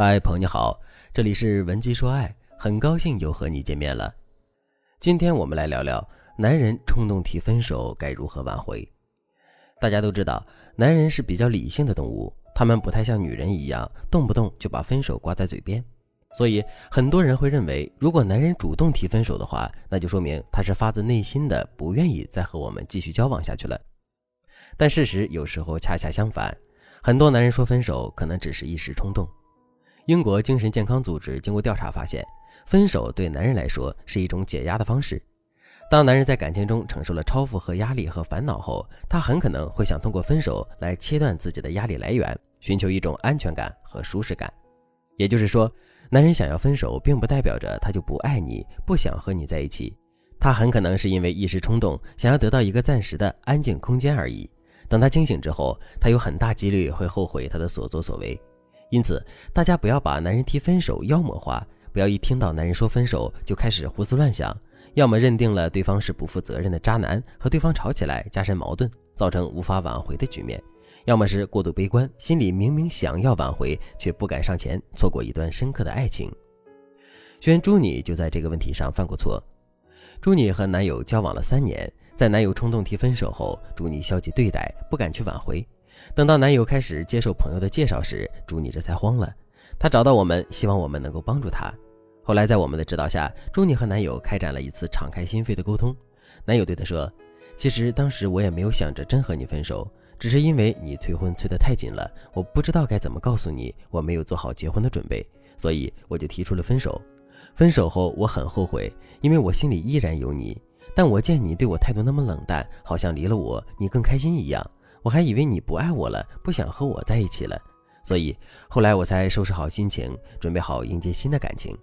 嗨，朋友你好，这里是文姬说爱，很高兴又和你见面了。今天我们来聊聊男人冲动提分手该如何挽回。大家都知道，男人是比较理性的动物，他们不太像女人一样动不动就把分手挂在嘴边，所以很多人会认为，如果男人主动提分手的话，那就说明他是发自内心的不愿意再和我们继续交往下去了。但事实有时候恰恰相反，很多男人说分手可能只是一时冲动。英国精神健康组织经过调查发现，分手对男人来说是一种解压的方式。当男人在感情中承受了超负荷压力和烦恼后，他很可能会想通过分手来切断自己的压力来源，寻求一种安全感和舒适感。也就是说，男人想要分手，并不代表着他就不爱你，不想和你在一起。他很可能是因为一时冲动，想要得到一个暂时的安静空间而已。等他清醒之后，他有很大几率会后悔他的所作所为。因此，大家不要把男人提分手妖魔化，不要一听到男人说分手就开始胡思乱想，要么认定了对方是不负责任的渣男，和对方吵起来加深矛盾，造成无法挽回的局面；要么是过度悲观，心里明明想要挽回，却不敢上前，错过一段深刻的爱情。学员朱妮就在这个问题上犯过错。朱妮和男友交往了三年，在男友冲动提分手后，朱妮消极对待，不敢去挽回。等到男友开始接受朋友的介绍时，朱妮这才慌了。她找到我们，希望我们能够帮助她。后来在我们的指导下，朱妮和男友开展了一次敞开心扉的沟通。男友对她说：“其实当时我也没有想着真和你分手，只是因为你催婚催得太紧了，我不知道该怎么告诉你，我没有做好结婚的准备，所以我就提出了分手。分手后我很后悔，因为我心里依然有你，但我见你对我态度那么冷淡，好像离了我你更开心一样。”我还以为你不爱我了，不想和我在一起了，所以后来我才收拾好心情，准备好迎接新的感情。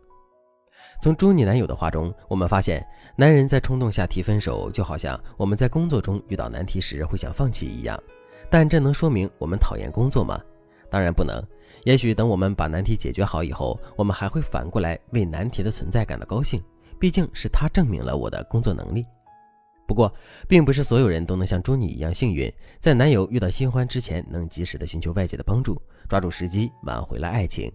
从朱妮男友的话中，我们发现，男人在冲动下提分手，就好像我们在工作中遇到难题时会想放弃一样。但这能说明我们讨厌工作吗？当然不能。也许等我们把难题解决好以后，我们还会反过来为难题的存在感到高兴，毕竟是他证明了我的工作能力。不过，并不是所有人都能像朱妮一样幸运，在男友遇到新欢之前，能及时的寻求外界的帮助，抓住时机挽回了爱情。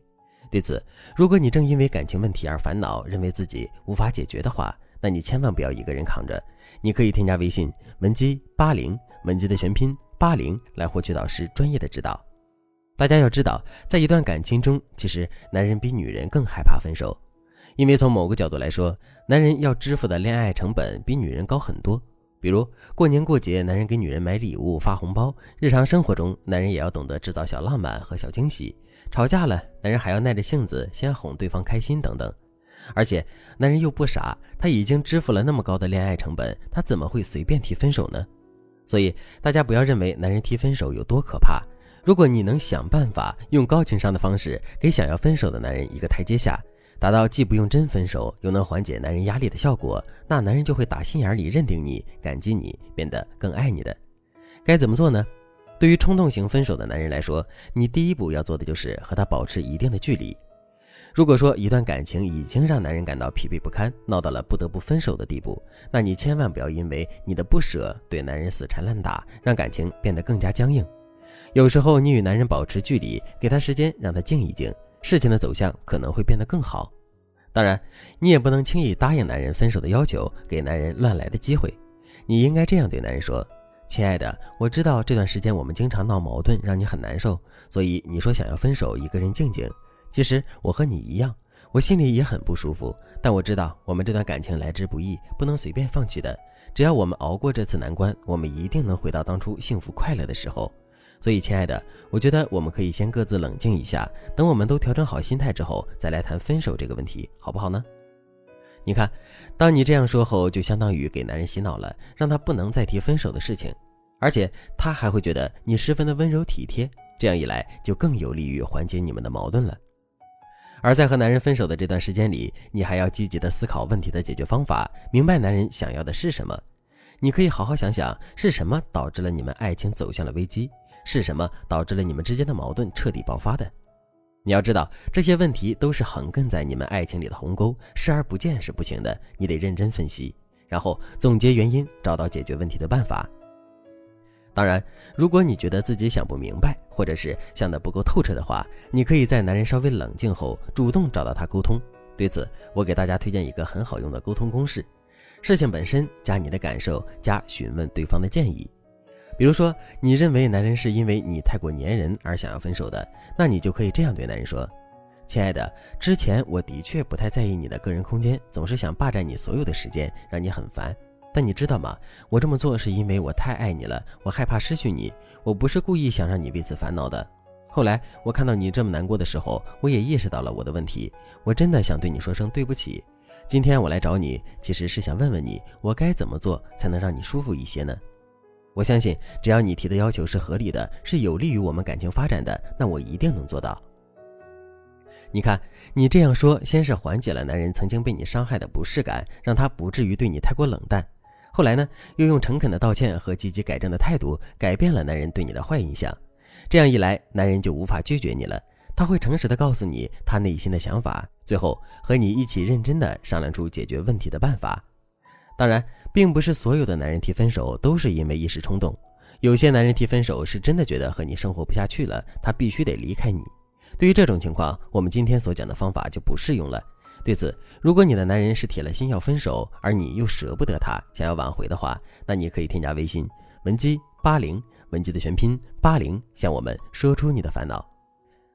对此，如果你正因为感情问题而烦恼，认为自己无法解决的话，那你千万不要一个人扛着。你可以添加微信文姬八零，文姬的全拼八零，来获取导师专业的指导。大家要知道，在一段感情中，其实男人比女人更害怕分手。因为从某个角度来说，男人要支付的恋爱成本比女人高很多。比如过年过节，男人给女人买礼物、发红包；日常生活中，男人也要懂得制造小浪漫和小惊喜。吵架了，男人还要耐着性子先哄对方开心等等。而且男人又不傻，他已经支付了那么高的恋爱成本，他怎么会随便提分手呢？所以大家不要认为男人提分手有多可怕。如果你能想办法用高情商的方式给想要分手的男人一个台阶下。达到既不用真分手，又能缓解男人压力的效果，那男人就会打心眼里认定你、感激你，变得更爱你的。该怎么做呢？对于冲动型分手的男人来说，你第一步要做的就是和他保持一定的距离。如果说一段感情已经让男人感到疲惫不堪，闹到了不得不分手的地步，那你千万不要因为你的不舍对男人死缠烂打，让感情变得更加僵硬。有时候你与男人保持距离，给他时间，让他静一静。事情的走向可能会变得更好，当然，你也不能轻易答应男人分手的要求，给男人乱来的机会。你应该这样对男人说：“亲爱的，我知道这段时间我们经常闹矛盾，让你很难受，所以你说想要分手，一个人静静。其实我和你一样，我心里也很不舒服，但我知道我们这段感情来之不易，不能随便放弃的。只要我们熬过这次难关，我们一定能回到当初幸福快乐的时候。”所以，亲爱的，我觉得我们可以先各自冷静一下，等我们都调整好心态之后，再来谈分手这个问题，好不好呢？你看，当你这样说后，就相当于给男人洗脑了，让他不能再提分手的事情，而且他还会觉得你十分的温柔体贴，这样一来就更有利于缓解你们的矛盾了。而在和男人分手的这段时间里，你还要积极的思考问题的解决方法，明白男人想要的是什么。你可以好好想想，是什么导致了你们爱情走向了危机。是什么导致了你们之间的矛盾彻底爆发的？你要知道，这些问题都是横亘在你们爱情里的鸿沟，视而不见是不行的。你得认真分析，然后总结原因，找到解决问题的办法。当然，如果你觉得自己想不明白，或者是想得不够透彻的话，你可以在男人稍微冷静后，主动找到他沟通。对此，我给大家推荐一个很好用的沟通公式：事情本身加你的感受加询问对方的建议。比如说，你认为男人是因为你太过粘人而想要分手的，那你就可以这样对男人说：“亲爱的，之前我的确不太在意你的个人空间，总是想霸占你所有的时间，让你很烦。”但你知道吗？我这么做是因为我太爱你了，我害怕失去你。我不是故意想让你为此烦恼的。后来我看到你这么难过的时候，我也意识到了我的问题。我真的想对你说声对不起。今天我来找你，其实是想问问你，我该怎么做才能让你舒服一些呢？我相信，只要你提的要求是合理的，是有利于我们感情发展的，那我一定能做到。你看，你这样说，先是缓解了男人曾经被你伤害的不适感，让他不至于对你太过冷淡。后来呢，又用诚恳的道歉和积极改正的态度，改变了男人对你的坏印象。这样一来，男人就无法拒绝你了。他会诚实的告诉你他内心的想法，最后和你一起认真的商量出解决问题的办法。当然，并不是所有的男人提分手都是因为一时冲动，有些男人提分手是真的觉得和你生活不下去了，他必须得离开你。对于这种情况，我们今天所讲的方法就不适用了。对此，如果你的男人是铁了心要分手，而你又舍不得他，想要挽回的话，那你可以添加微信文姬八零，文姬的全拼八零，向我们说出你的烦恼。